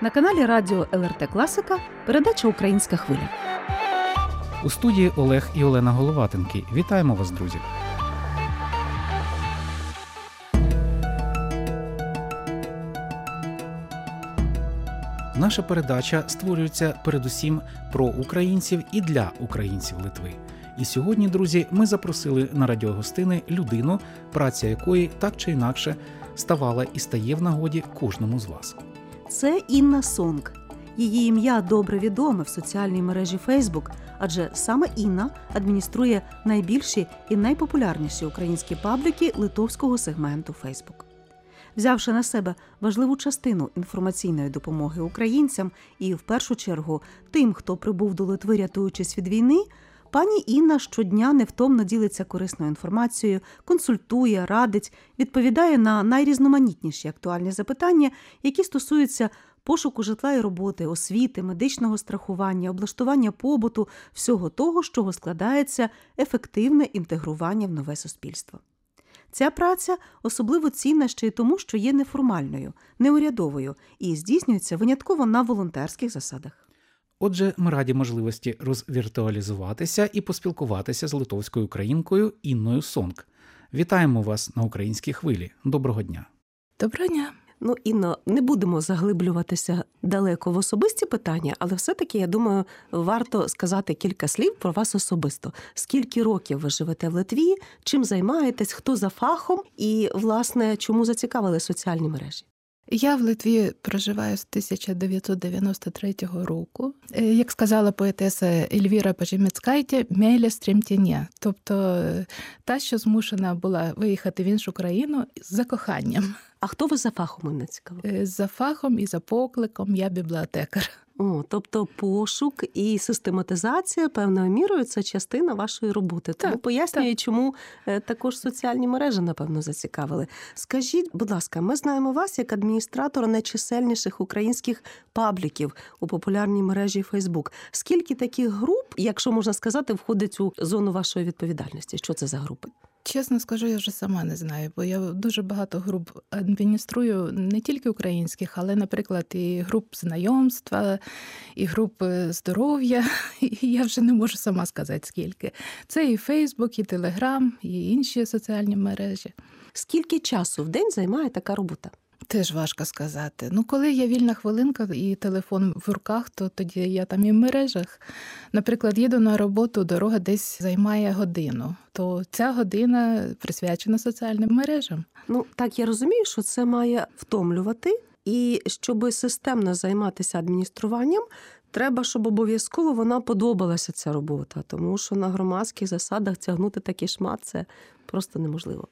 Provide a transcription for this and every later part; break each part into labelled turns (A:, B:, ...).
A: На каналі Радіо ЛРТ Класика передача Українська хвиля.
B: У студії Олег і Олена Головатенки. Вітаємо вас, друзі! Наша передача створюється передусім про українців і для українців Литви. І сьогодні, друзі, ми запросили на радіогостини людину, праця якої так чи інакше ставала і стає в нагоді кожному з вас.
A: Це Інна Сонг. Її ім'я добре відоме в соціальній мережі Facebook, адже саме Інна адмініструє найбільші і найпопулярніші українські пабліки литовського сегменту Facebook. Взявши на себе важливу частину інформаційної допомоги українцям і, в першу чергу, тим, хто прибув до Литви, рятуючись від війни, пані Інна щодня невтомно ділиться корисною інформацією, консультує, радить, відповідає на найрізноманітніші актуальні запитання, які стосуються пошуку житла і роботи, освіти, медичного страхування, облаштування побуту, всього того, з чого складається ефективне інтегрування в нове суспільство. Ця праця особливо цінна ще й тому, що є неформальною, неурядовою і здійснюється винятково на волонтерських засадах.
B: Отже, ми раді можливості розвіртуалізуватися і поспілкуватися з литовською українкою Інною Сонг. Вітаємо вас на українській хвилі. Доброго дня.
C: Доброго дня.
A: Ну, Інно, не будемо заглиблюватися далеко в особисті питання, але все-таки, я думаю, варто сказати кілька слів про вас особисто. Скільки років ви живете в Литві, чим займаєтесь, хто за фахом і, власне, чому зацікавили соціальні мережі?
C: Я в Литві проживаю з 1993 року. Е, Як сказала поетеса Ельвіра Пажімецькайте, меля стрімтіння, тобто та, що змушена була виїхати в іншу країну за коханням.
A: А хто ви за фахом мене цікаво?
C: Е, За фахом і за покликом я бібліотекар.
A: О, тобто пошук і систематизація певною мірою це частина вашої роботи. Тому
C: Так,
A: чому е, також соціальні мережі, напевно, зацікавили. Скажіть, будь ласка, ми знаємо вас як адміністратора найчисельніших українських пабліків у популярній мережі Фейсбук. Скільки таких груп, якщо можна сказати, входить у зону вашої відповідальності? Що це за групи?
C: Чесно скажу, я вже сама не знаю, бо я дуже багато груп адмініструю не тільки українських, але, наприклад, і груп знайомства, і груп е, здоров'я. І я вже не можу сама сказати скільки. Це і Фейсбук, і Телеграм, і інші соціальні мережі.
A: Скільки часу в день займає така робота?
C: Теж важко сказати. Ну, коли є вільна хвилинка і телефон в руках, то тоді я там і в мережах. Наприклад, їду на роботу, дорога десь займає годину, то ця година присвячена соціальним мережам.
A: Ну так я розумію, що це має втомлювати, і щоб системно займатися адмініструванням, треба, щоб обов'язково вона подобалася ця робота, тому що на громадських засадах тягнути такий шмат це просто неможливо.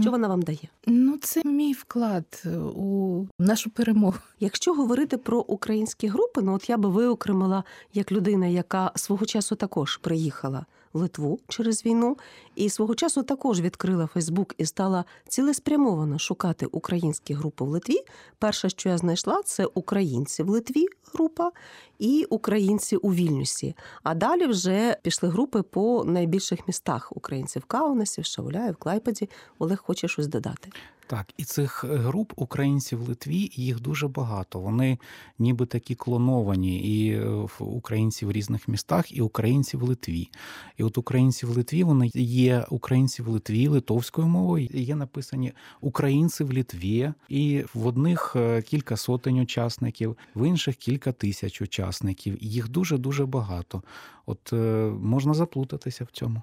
A: Що вона вам дає?
C: Ну, це мій вклад у нашу перемогу.
A: Якщо говорити про українські групи, ну от я би виокремила як людина, яка свого часу також приїхала Литву через війну, і свого часу також відкрила Фейсбук і стала цілеспрямовано шукати українські групи в Литві. Перше, що я знайшла, це українці в Литві група і українці у Вільнюсі. А далі вже пішли групи по найбільших містах українців Каунасі, в Шауляї, в Клайпеді. Олег хоче щось додати.
B: Так, і цих груп українців в Литві їх дуже багато. Вони ніби такі клоновані, і е, українці в різних містах, і українці в Литві. І от українці в Литві вони є українці в Литві литовською мовою. Є написані українці в Литві, і в одних е, кілька сотень учасників, в інших кілька тисяч учасників. Їх дуже дуже багато. От е, можна заплутатися в цьому.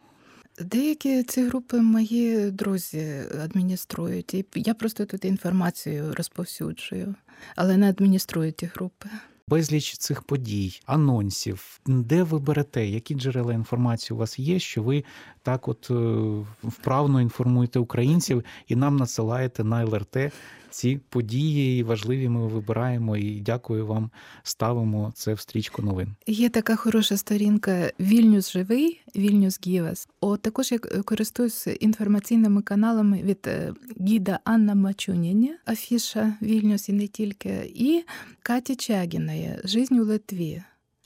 C: Деякі ці групи мої друзі адмініструють, і я просто тут інформацію розповсюджую, але не адмініструю ті групи.
B: Безліч цих подій, анонсів, де ви берете, які джерела інформації у вас є, що ви так от е, вправно інформуєте українців і нам надсилаєте на ЛРТ ці події важливі ми вибираємо. І дякую вам, ставимо це в стрічку новин.
C: Є така хороша сторінка Вільнюс живий, Вільнюс Гівес. О, також я користуюсь інформаційними каналами від е, гіда Анна Мачуніні, афіша Вільнюс і не тільки, і Каті Чагіної Жизнь у Литві.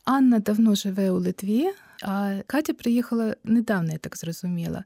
C: Анна давно живе у Литві. А Катя приїхала недавно, я так зрозуміла.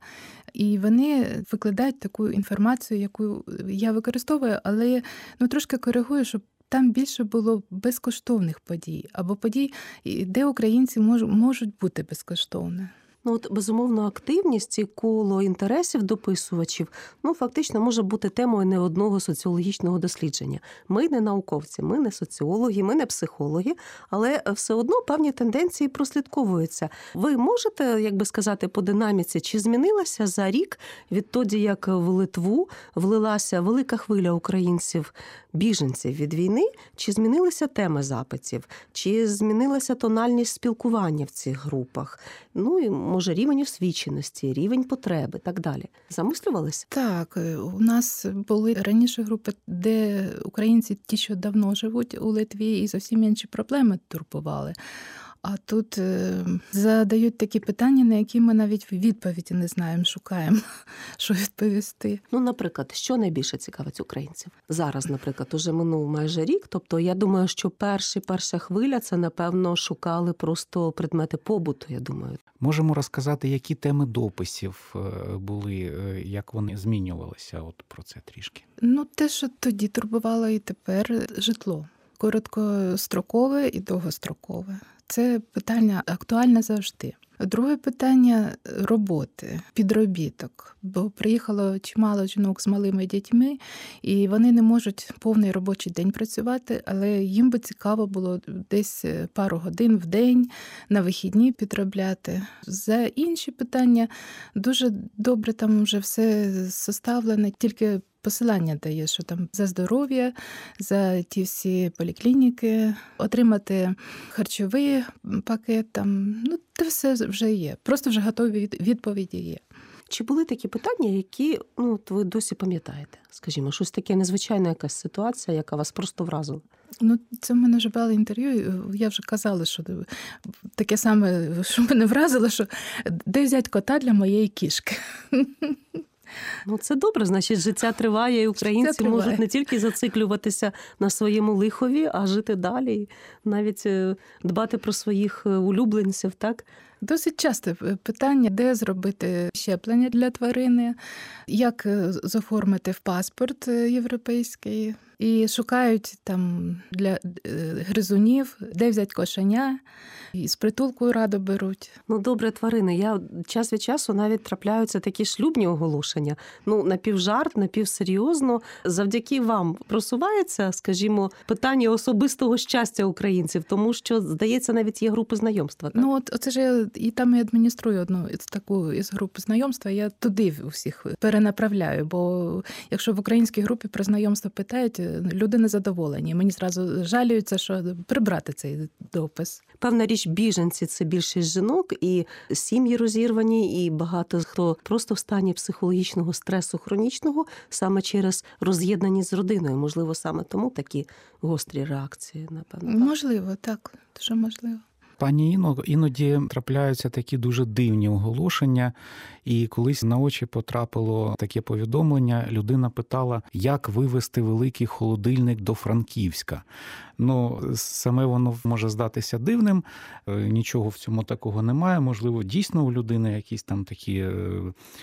C: І вони викладають таку інформацію, яку я використовую, але ну трошки коригую, щоб там більше було безкоштовних подій або подій, де українці мож, можуть бути безкоштовно.
D: Ну от безумовно активність і коло інтересів дописувачів ну фактично може бути темою не одного соціологічного дослідження. Ми не науковці, ми не соціологи, ми не психологи, але все одно певні тенденції прослідковуються. Ви можете, як би сказати, по динаміці, чи змінилася за рік відтоді, як в Литву влилася велика хвиля українців, біженців від війни, чи змінилися теми запитів, чи змінилася тональність спілкування в цих групах? Ну і може рівень освіченості, рівень потреби, так далі. Замислювалися?
C: Так, е, у нас були раніше групи, де українці ті, що давно живуть у Литві, і зовсім інші проблеми турбували. А тут е, задають такі питання, на які ми навіть відповіді не знаємо, шукаємо, що відповісти.
D: Ну, наприклад, що найбільше цікавить українців зараз, наприклад, уже минув майже рік. Тобто, я думаю, що перші перша хвиля це напевно шукали просто предмети побуту. Я думаю,
B: Можемо розказати, які теми дописів е, були, е, як вони змінювалися. От про це трішки.
C: Ну, те, що тоді турбувало, і тепер житло короткострокове і довгострокове. Це питання актуальне завжди. Друге питання роботи, підробіток, бо приїхало чимало жінок з малими дітьми, і вони не можуть повний робочий день працювати, але їм би цікаво було десь пару годин в день на вихідні підробляти. За інші питання дуже добре там вже все составлене, тільки посилання дає, що там за здоров'я, за ті всі поліклініки, отримати харчовий пакет. Там ну це все вже є. Просто вже готові відповіді є.
D: Чи були такі питання, які ну от ви досі пам'ятаєте? Скажімо, щось таке незвичайна якась ситуація, яка вас просто вразила?
C: Ну, це в мене вже брали інтерв'ю. Я вже казала, що таке саме, що мене вразило, що де взяти кота для моєї кішки.
D: Ну, це добре, значить, життя триває, і українці
C: триває.
D: можуть не тільки зациклюватися на своєму лихові, а жити далі, навіть е, дбати про своїх е, улюбленців, так?
C: Досить часте питання, де зробити щеплення для тварини, як е, заформити в паспорт європейський. І шукають там для гризунів, де взяти кошеня, і з притулку радо беруть.
D: Ну, добре, тварини. Я час від часу навіть трапляються такі шлюбні оголошення. Ну, напівжарт, напівсерйозно. Завдяки вам просувається, скажімо, питання особистого щастя українців, тому що, здається, навіть є групи знайомства. Так?
C: Ну, от оце ж я і там і адмініструю одну із таку із групи знайомства. Я туди усіх перенаправляю. Бо якщо в українській групі про знайомство питають, люди незадоволені. Мені зразу жалюються, що прибрати цей допис.
D: Певна річ, біженці це більшість жінок, і сім'ї розірвані, і багато хто просто в стані психологічного стресу хронічного саме через роз'єднаність з родиною. Можливо, саме тому такі гострі реакції. Напевно,
C: можливо, так дуже можливо.
B: Пані Іно, іноді трапляються такі дуже дивні оголошення, і колись на очі потрапило таке повідомлення. Людина питала, як вивезти великий холодильник до Франківська. Ну, саме воно може здатися дивним, нічого в цьому такого немає. Можливо, дійсно у людини якісь там такі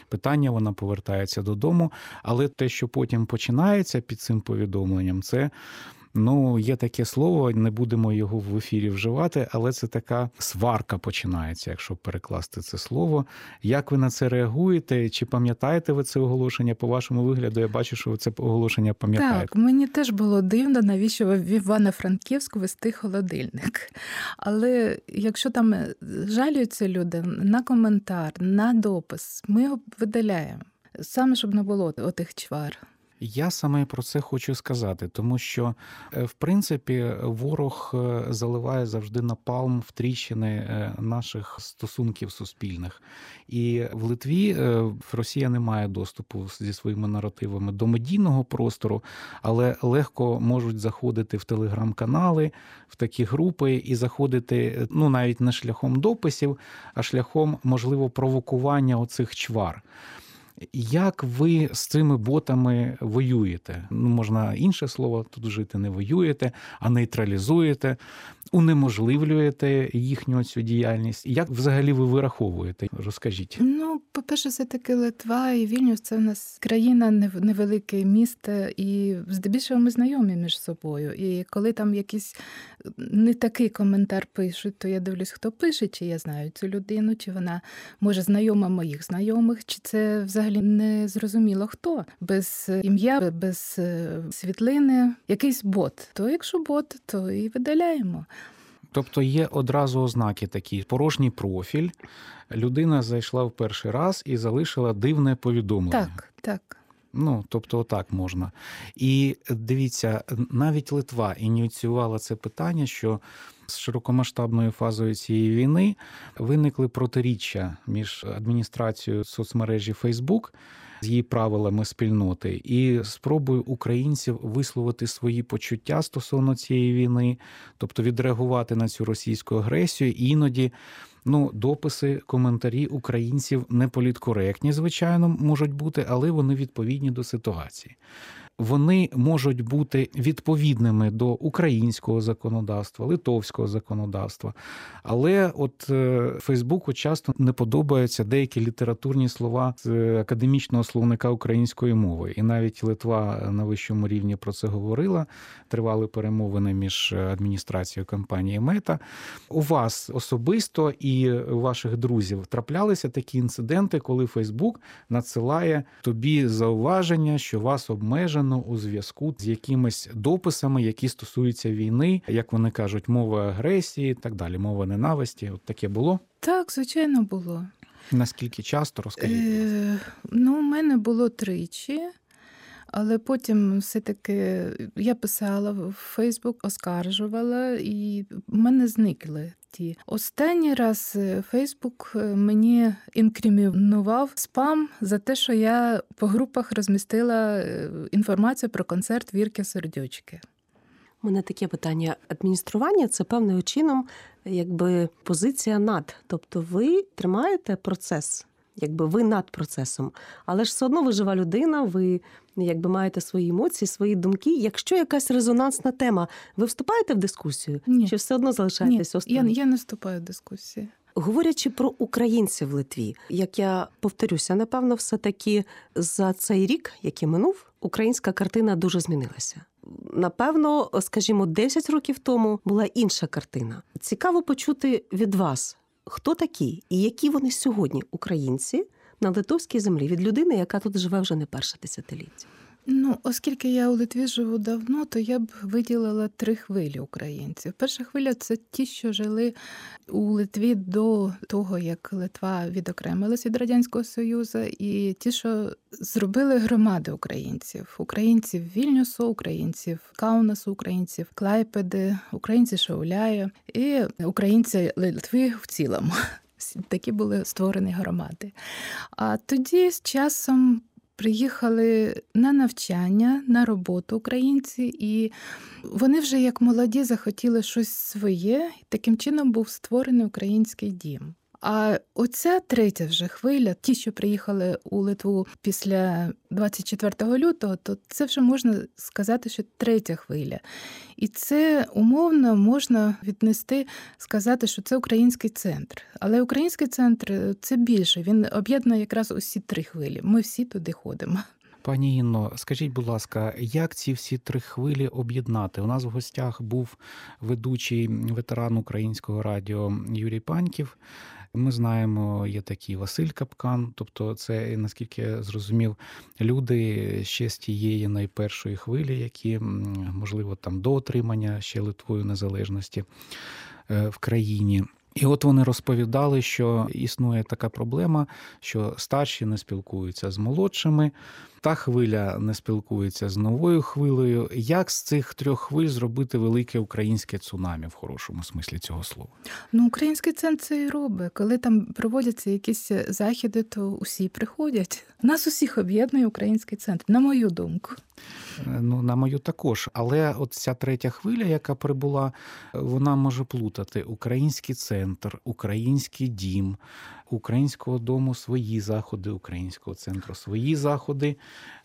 B: питання, вона повертається додому. Але те, що потім починається під цим повідомленням, це. Ну, є таке слово, не будемо його в ефірі вживати, але це така сварка починається, якщо перекласти це слово. Як ви на це реагуєте? Чи пам'ятаєте ви це оголошення? По вашому вигляду, я бачу, що ви це оголошення пам'ятаєте.
C: Так, мені теж було дивно, навіщо в Івано-Франківську вести холодильник. Але якщо там жалюються люди на коментар, на допис, ми його видаляємо. Саме щоб не було отих чвар.
B: Я саме про це хочу сказати, тому що, в принципі, ворог заливає завжди напалм в тріщини наших стосунків суспільних. І в Литві Росія не має доступу зі своїми наративами до медійного простору, але легко можуть заходити в телеграм-канали, в такі групи і заходити ну навіть не шляхом дописів, а шляхом можливо провокування оцих чвар. Як ви з цими ботами воюєте? Ну, можна інше слово тут вжити, не воюєте, а нейтралізуєте, унеможливлюєте їхню цю діяльність. Як взагалі ви вираховуєте? Розкажіть.
C: Ну, по-перше, все таки Литва і Вільнюс це в нас країна нев- невелике місто, і здебільшого ми знайомі між собою. І коли там якийсь не такий коментар пишуть, то я дивлюсь, хто пише, чи я знаю цю людину, чи вона може знайома моїх знайомих, чи це взагалі не зрозуміло хто. Без ім'я, без е, світлини, якийсь бот. То якщо бот, то і видаляємо.
B: Тобто є одразу ознаки такі: порожній профіль. Людина зайшла в перший раз і залишила дивне повідомлення.
C: Так, так.
B: Ну, тобто, отак можна. І дивіться, навіть Литва ініціювала це питання, що з широкомасштабною фазою цієї війни виникли протиріччя між адміністрацією соцмережі Facebook з її правилами спільноти і спробою українців висловити свої почуття стосовно цієї війни, тобто відреагувати на цю російську агресію. І іноді ну, дописи, коментарі українців не політкоректні, звичайно, можуть бути, але вони відповідні до ситуації. Вони можуть бути відповідними до українського законодавства, литовського законодавства. Але от е, Фейсбуку часто не подобаються деякі літературні слова з е, академічного словника української мови. І навіть Литва на вищому рівні про це говорила. Тривали перемовини між адміністрацією компанії Мета. У вас особисто і у ваших друзів траплялися такі інциденти, коли Фейсбук надсилає тобі зауваження, що вас обмежено у зв'язку з якимись дописами, які стосуються війни, як вони кажуть, мови агресії, так далі, мова ненависті. От таке було.
C: Так, звичайно, було.
B: Наскільки часто розкажіть?
C: Е, ну, у мене було тричі, але потім все-таки я писала в Фейсбук, оскаржувала, і в мене зникли ті. Останній раз Фейсбук е, мені інкримінував спам за те, що я по групах розмістила е, інформацію про концерт Вірки Сердючки.
D: У мене таке питання. Адміністрування це певним чином якби позиція над. Тобто ви тримаєте процес, якби ви над процесом. Але ж все одно ви жива людина, ви якби маєте свої емоції, свої думки. Якщо якась резонансна тема, ви вступаєте в дискусію?
C: Ні.
D: Чи все одно залишаєтесь
C: я, я не вступаю в дискусії.
D: Говорячи про українців в Литві, як я повторюся, напевно, все таки за цей рік, який минув, українська картина дуже змінилася. Напевно, скажімо, 10 років тому була інша картина. Цікаво почути від вас, хто такі і які вони сьогодні українці на литовській землі від людини, яка тут живе вже не перше десятиліття.
C: Ну, оскільки я у Литві живу давно, то я б виділила три хвилі українців. Перша хвиля це ті, що жили у Литві до того, як Литва відокремилась від Радянського Союзу, і ті, що зробили громади українців: українців Вільнюсу, українців Каунасу, українців Клайпеди, українці Шауляя і українці Литви в цілому. Такі були створені громади. А тоді з часом приїхали на навчання, на роботу українці, і вони вже як молоді захотіли щось своє, і таким чином був створений український дім. А оця третя вже хвиля, ті, що приїхали у Литву після 24 лютого, то це вже можна сказати, що третя хвиля. І це умовно можна віднести, сказати, що це український центр. Але український центр це більше. Він об'єднує якраз усі три хвилі. Ми всі туди ходимо.
B: Пані Інно, скажіть, будь ласка, як ці всі три хвилі об'єднати? У нас в гостях був ведучий ветеран українського радіо Юрій Паньків. Ми знаємо, є такий Василь Капкан, тобто це, наскільки я зрозумів, люди ще з тієї найпершої хвилі, які, можливо, там до отримання ще Литвою незалежності е, в країні. І от вони розповідали, що існує така проблема, що старші не спілкуються з молодшими, та хвиля не спілкується з новою хвилею. Як з цих трьох хвиль зробити велике українське цунамі в хорошому смислі цього слова?
C: Ну, український центр це і робить. Коли там проводяться якісь західи, то усі приходять. Нас усіх об'єднує український центр, на мою думку.
B: Е, Ну, на мою також. Але от ця третя хвиля, яка прибула, вона може плутати український центр, український дім, українського дому свої заходи, українського центру свої заходи.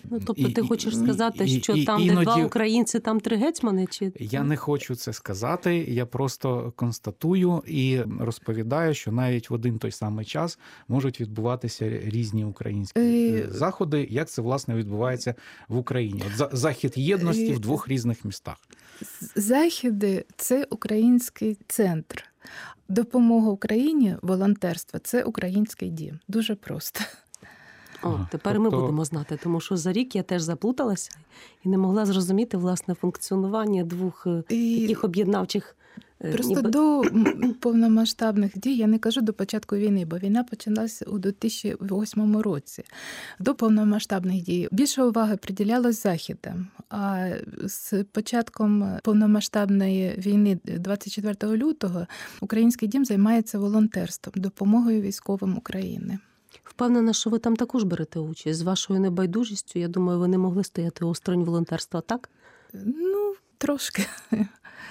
D: Ну тобто, ти
B: І-
D: хочеш сказати,
B: і-
D: що
B: і-
D: там, де два українці, там три гетьмани? Чи
B: Я не хочу це сказати. Я просто констатую і розповідаю, що навіть в один той самий час можуть відбуватися різні українські
C: Е,
B: е, заходи. Як це власне відбувається в Україні? От за- захід єдності
C: Е,
B: в двох різних містах.
C: Західи це український центр. Допомога Україні, волонтерство це український дім. Дуже просто.
D: О,
B: тепер
D: тепер ми
B: Тобто-
D: будемо знати, тому що за рік я теж заплуталася і не могла зрозуміти власне функціонування двох е,
C: І
D: таких об'єднавчих. Е,
C: просто
D: ніби-
C: до повномасштабних дій я не кажу до початку війни, бо війна почалася у 2008 році. До повномасштабних дій більше уваги приділялось західам. А з початком повномасштабної війни 24 лютого Український дім займається волонтерством, допомогою військовим України.
D: Впевнена, що ви там також берете участь з вашою небайдужістю. Я думаю, ви не могли стояти осторонь волонтерства, так?
C: Ну, трошки.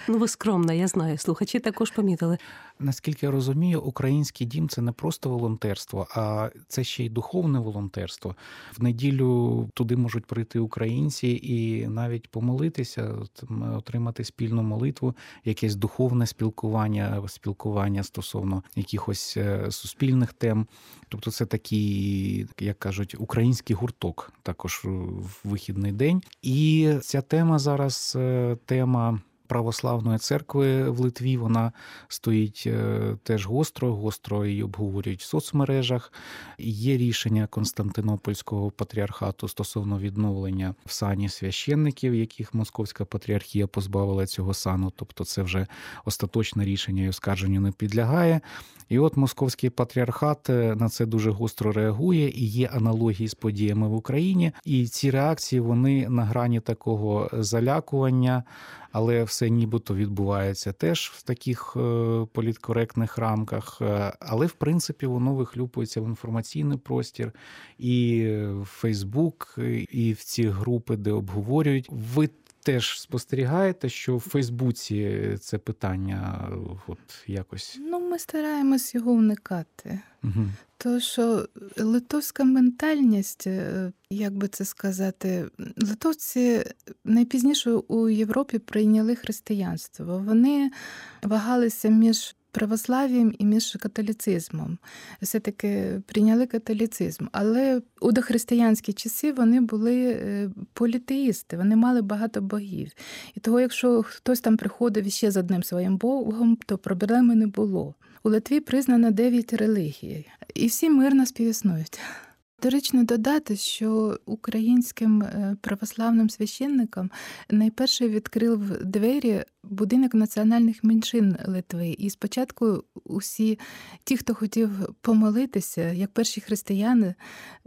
D: Ну, ви скромна, я знаю. Слухачі також помітили.
B: Наскільки я розумію, український дім це не просто волонтерство, а це ще й духовне волонтерство. В неділю туди можуть прийти українці і навіть помолитися, от, отримати спільну молитву, якесь духовне спілкування, спілкування стосовно якихось е, суспільних тем. Тобто, це такий, як кажуть, український гурток, також в вихідний день. І ця тема зараз е, тема. Православної церкви в Литві вона стоїть е, теж гостро, гостро її обговорюють в соцмережах. Є рішення Константинопольського патріархату стосовно відновлення в сані священників, яких Московська патріархія позбавила цього сану. Тобто, це вже остаточне рішення і оскарженню не підлягає. І от Московський патріархат е, на це дуже гостро реагує, і є аналогії з подіями в Україні. І ці реакції вони на грані такого залякування але все нібито відбувається теж в таких е, політкоректних рамках. Е, Але в принципі воно вихлюпується в інформаційний простір і в Фейсбук, і в ці групи, де обговорюють. Ви теж спостерігаєте, що в Фейсбуці це питання от якось.
C: Ну, ми стараємось його уникати.
B: Угу.
C: То, що литовська ментальність, е, як би це сказати, литовці найпізніше у Європі прийняли християнство. Вони вагалися між православ'ям і між католіцизмом. Все-таки прийняли католіцизм. Але у дохристиянські часи вони були е, політеїсти, вони мали багато богів. І того, якщо хтось там приходив ще з одним своїм богом, то проблеми не було. У Литві признано дев'ять релігій, і всі мирно співіснують. Доречно додати, що українським е, православним священникам найперше відкрив двері будинок національних меншин Литви. І спочатку усі ті, хто хотів помолитися, як перші християни,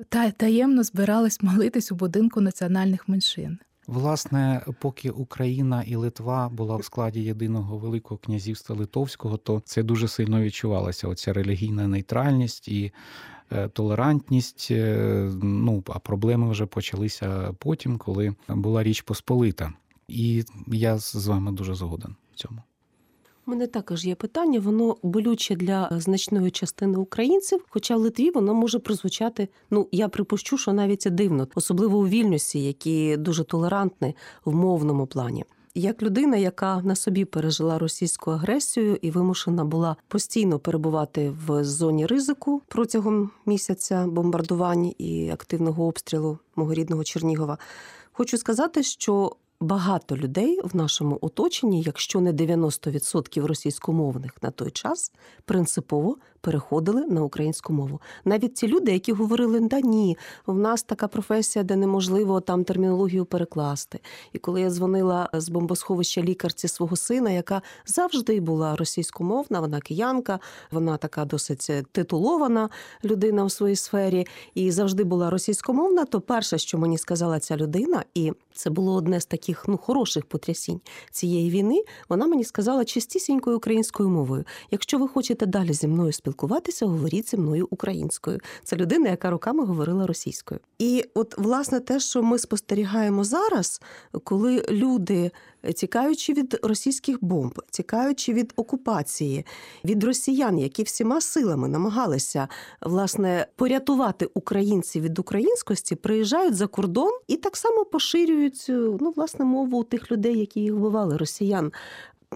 C: та таємно збирались молитись у будинку національних меншин.
B: Власне, поки Україна і Литва була в складі єдиного великого князівства Литовського, то це дуже сильно відчувалося. Оця релігійна нейтральність і толерантність. е, Ну а проблеми вже почалися потім, коли була Річ Посполита. І я з вами дуже згоден в цьому.
D: У мене також є питання, воно болюче для значної частини українців, хоча в Литві воно може прозвучати. Ну я припущу, що навіть це дивно, особливо у вільнюсі, які дуже толерантні в мовному плані. Як людина, яка на собі пережила російську агресію і вимушена була постійно перебувати в зоні ризику протягом місяця бомбардувань і активного обстрілу мого рідного Чернігова, хочу сказати, що багато людей в нашому оточенні, якщо не 90% російськомовних на той час, принципово переходили на українську мову. Навіть ті люди, які говорили, да ні, в нас така професія, де неможливо там термінологію перекласти. І коли я дзвонила з бомбосховища лікарці свого сина, яка завжди була російськомовна, вона киянка, вона така досить титулована людина в своїй сфері, і завжди була російськомовна, то перше, що мені сказала ця людина, і це було одне з таких ну хороших потрясінь цієї війни. Вона мені сказала чистісінькою українською мовою: якщо ви хочете далі зі мною спілкуватися, спілкуватися, говоріть зі мною українською. Це людина, яка роками говорила російською. І от власне те, що ми спостерігаємо зараз, коли люди, тікаючи від російських бомб, тікаючи від окупації, від росіян, які всіма силами намагалися власне порятувати українців від українськості, приїжджають за кордон і так само поширюють ну власне мову тих людей, які їх вбивали, росіян.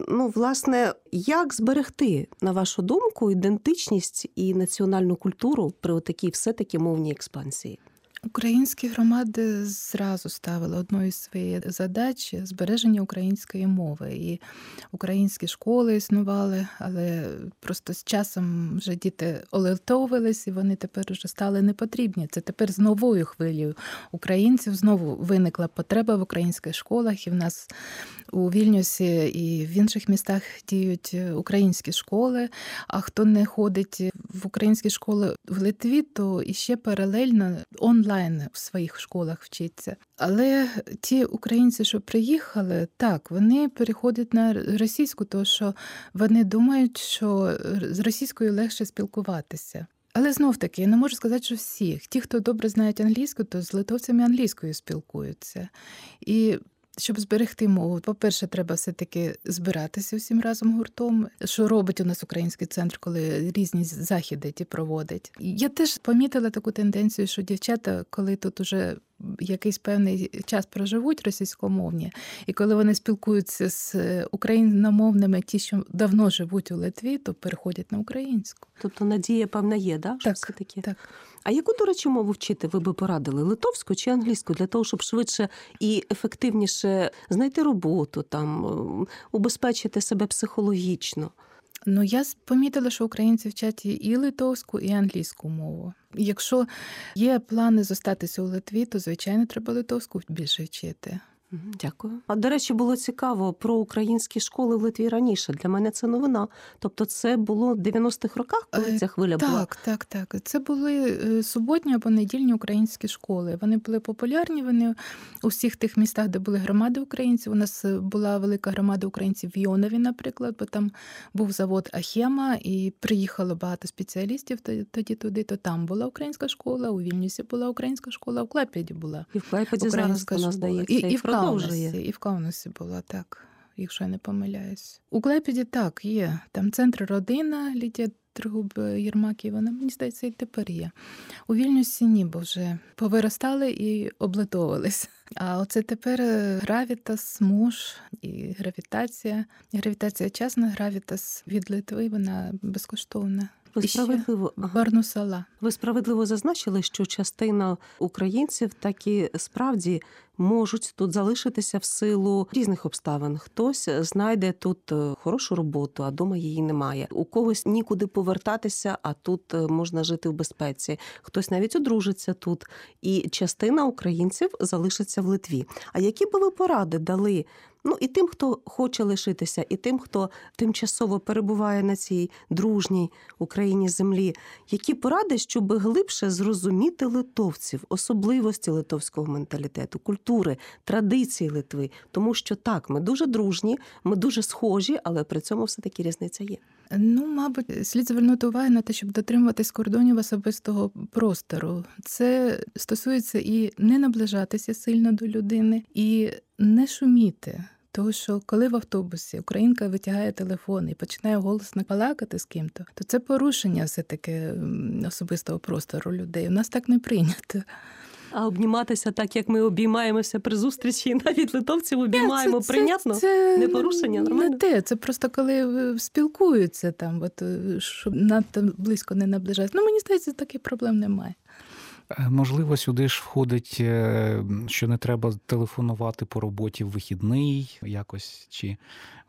D: Ну, власне, як зберегти, на вашу думку, ідентичність і національну культуру при такій все-таки мовній експансії?
C: Українські громади зразу ставили одною з своїх задач збереження української мови. І українські школи існували, але просто з часом вже діти олетовились, і вони тепер вже стали непотрібні. Це тепер з новою хвилею українців знову виникла потреба в українських школах, і в нас у Вільнюсі і в інших містах діють українські школи. А хто не ходить в українські школи в Литві, то іще паралельно онлайн в своїх школах вчиться. Але ті українці, що приїхали, так вони переходять на російську, тому що вони думають, що з російською легше спілкуватися. Але знов таки я не можу сказати, що всіх. Ті, хто добре знають англійську, то з литовцями англійською спілкуються. І щоб зберегти мову, по-перше, треба все-таки збиратися всім разом гуртом, що робить у нас український центр, коли різні заходи ті проводить. Я теж помітила таку тенденцію, що дівчата, коли тут уже якийсь певний час проживуть російськомовні, і коли вони спілкуються з україномовними, ті, що давно живуть у Литві, то переходять на українську.
D: Тобто надія, певна, є, да? що
C: Так,
D: все-таки?
C: так.
D: А яку, до речі, мову вчити ви би порадили? Литовську чи англійську для того, щоб швидше і ефективніше знайти роботу, там ем, убезпечити себе психологічно?
C: Ну, я помітила, що українці вчать і литовську, і англійську мову. Якщо є плани зостатися у Литві, то звичайно треба литовську більше вчити.
D: Дякую. А до речі, було цікаво про українські школи в Литві раніше. Для мене це новина. Тобто, це було в 90-х роках, коли ця хвиля
C: так,
D: була.
C: Так, так, так. Це були е, суботні або недільні українські школи. Вони були популярні. Вони у всіх тих містах, де були громади українців. У нас е, була велика громада українців в Йонові, наприклад, бо там був завод Ахема, і приїхало багато спеціалістів тоді туди. То там була українська школа, у Вільнюсі була українська школа, у Клепіді була.
D: І в Клайпеді зараз вона здається.
C: І, і, в
D: продовжує.
C: І в Каунасі була так, якщо я не помиляюсь. У Клепіді так, є. Там центр родина Лідія Тригуб Єрмаків, вона, мені здається, і тепер є. У Вільнюсі ні, бо вже повиростали і облитовувались. А оце тепер гравітас, муж і гравітація. Гравітація часна, гравітас від Литви, вона безкоштовна.
D: Ви
C: І
D: справедливо.
C: Барнусала.
D: ви справедливо зазначили, що частина українців таки справді можуть тут залишитися в силу різних обставин. Хтось знайде тут е, хорошу роботу, а дома її немає. У когось нікуди повертатися, а тут е, можна жити в безпеці. Хтось навіть одружиться тут, і частина українців залишиться в Литві. А які би ви поради дали? Ну і тим, хто хоче лишитися, і тим, хто тимчасово перебуває на цій дружній Україні землі, які поради, щоб глибше зрозуміти литовців, особливості литовського менталітету, культури, традиції Литви, тому що так, ми дуже дружні, ми дуже схожі, але при цьому все таки різниця є.
C: Ну, мабуть, слід звернути увагу на те, щоб дотримуватись кордонів особистого простору. Це стосується і не наближатися сильно до людини, і не шуміти. Тому що коли в автобусі українка витягає телефон і починає голосно балакати з ким-то, то це порушення все таки особистого простору людей. У нас так не прийнято.
D: А обніматися так, як ми обіймаємося при зустрічі, і навіть литовців обіймаємо прийнятно.
C: Це
D: Не порушення, нормально?
C: Не те. Це просто коли спілкуються там, от щоб надто близько не наближатися. Ну мені здається, таких проблем немає.
B: Е, Можливо, сюди ж входить, е, що не треба телефонувати по роботі в вихідний, якось чи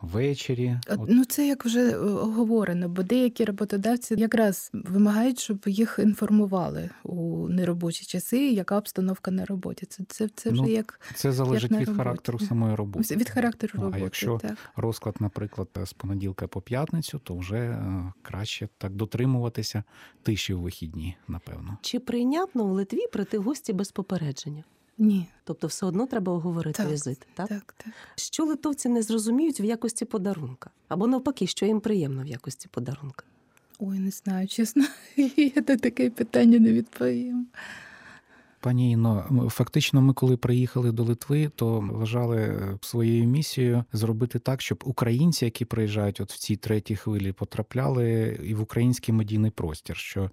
B: ввечері.
C: Ну це як вже оговорено, бо деякі роботодавці якраз вимагають, щоб їх інформували у неробочі часи, яка обстановка на роботі. Це це, це вже
B: Ну,
C: як
B: це залежить
C: на
B: від характеру самої роботи.
C: від характеру
B: Ну, а якщо
C: так.
B: розклад, наприклад, з понеділка по п'ятницю, то вже е, краще так дотримуватися тиші в вихідні, напевно.
D: Чи прийнятно в Литві прийти в гості без попередження?
C: Ні,
D: Тобто, все одно треба оговорити
C: Так,
D: візит, так?
C: так, так.
D: Що литовці не зрозуміють в якості подарунка? Або навпаки, що їм приємно в якості подарунка?
C: Ой, не знаю, чесно, я на таке питання не відповім.
B: Пані Інно, фактично, ми коли приїхали до Литви, то вважали е, своєю місією зробити так, щоб українці, які приїжджають от в цій третій хвилі, потрапляли і в український медійний простір. Що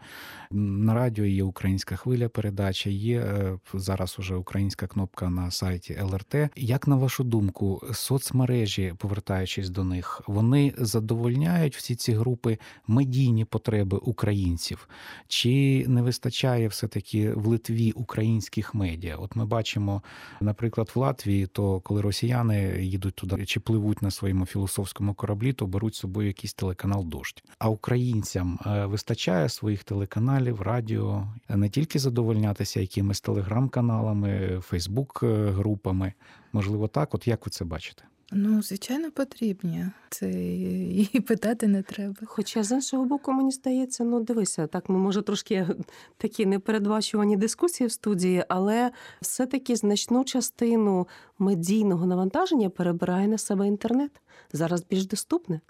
B: на радіо є українська хвиля передача, є е, зараз уже українська кнопка на сайті ЛРТ. Як на вашу думку, соцмережі, повертаючись до них, вони задовольняють всі ці групи медійні потреби українців? Чи не вистачає все таки в Литві українців? Українських медіа. От ми бачимо, наприклад, в Латвії, то коли росіяни їдуть туди чи пливуть на своєму філософському кораблі, то беруть з собою якийсь телеканал дощ. А українцям е, вистачає своїх телеканалів, радіо не тільки задовольнятися якимись телеграм-каналами, фейсбук-групами. Можливо, так. От як ви це бачите?
C: Ну, звичайно, потрібні. Це і питати не треба.
D: Хоча з іншого боку, мені здається, ну дивися, так ми може трошки такі непередбачувані дискусії в студії, але все-таки значну частину медійного навантаження перебирає на себе інтернет. Зараз більш доступне.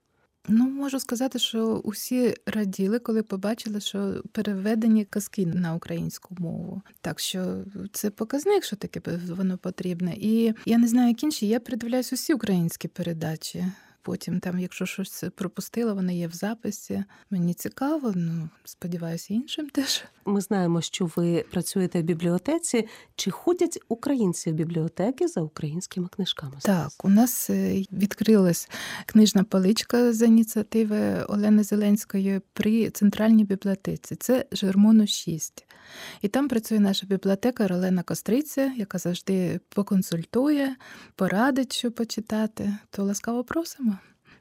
C: Ну, можу сказати, що усі раділи, коли побачили, що переведені казки на українську мову. Так що це показник, що таке воно потрібне. І я не знаю, як інші, я передивляюсь усі українські передачі. Потім, там, якщо щось пропустила, вони є в записі. Мені цікаво, ну сподіваюся, іншим теж.
D: Ми знаємо, що ви працюєте в бібліотеці. Чи ходять українці в бібліотеки за українськими книжками?
C: Так, у нас е, відкрилась книжна паличка з ініціативи Олени Зеленської при центральній бібліотеці. Це Жермону 6. І там працює наша бібліотекар Олена Костриця, яка завжди поконсультує, порадить, що почитати. То ласкаво просимо.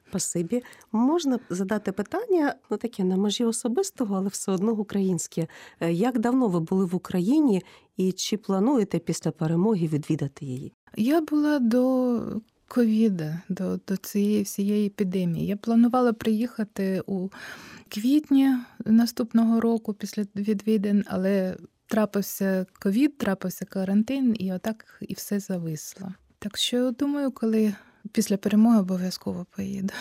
D: Спасибі. Можна задати питання, ну таке на межі особистого, але все одно українське. Е, як давно ви були в Україні і чи плануєте після перемоги відвідати її?
C: Я була до ковіда, до, до цієї всієї епідемії. Я планувала приїхати у квітні наступного року після відвідин, але трапився ковід, трапився карантин, і отак і все зависло. Так що думаю, коли після перемоги обов'язково поїду.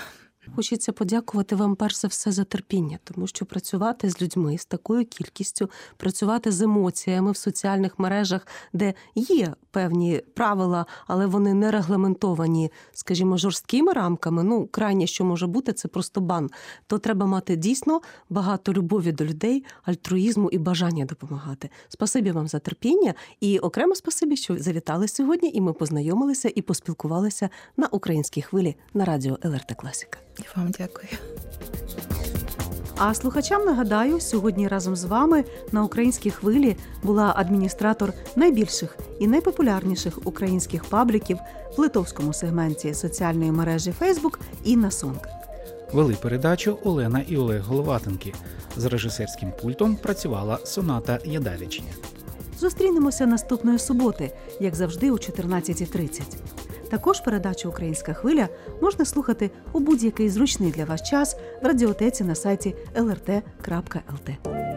D: Хочеться подякувати вам перш за все за терпіння, тому що працювати з людьми з такою кількістю, працювати з емоціями в соціальних мережах, де є певні правила, але вони не регламентовані, скажімо, жорсткими рамками. Ну, крайнє, що може бути, це просто бан. То треба мати дійсно багато любові до людей, альтруїзму і бажання допомагати. Спасибі вам за терпіння і окремо спасибі, що завітали сьогодні, і ми познайомилися і поспілкувалися на українській хвилі на радіо ЛРТ Класіка.
C: Вам дякую.
A: А слухачам нагадаю, сьогодні разом з вами на українській хвилі була адміністратор найбільших і найпопулярніших українських пабліків в литовському сегменті соціальної мережі Фейсбук Інна Сонг.
B: Вели передачу Олена і Олег Головатенки. З режисерським пультом працювала Соната Ядавічня.
A: Зустрінемося наступної суботи, як завжди, о 14.30. Також передачу Українська хвиля можна слухати у будь-який зручний для вас час в радіотеці на сайті lrt.lt.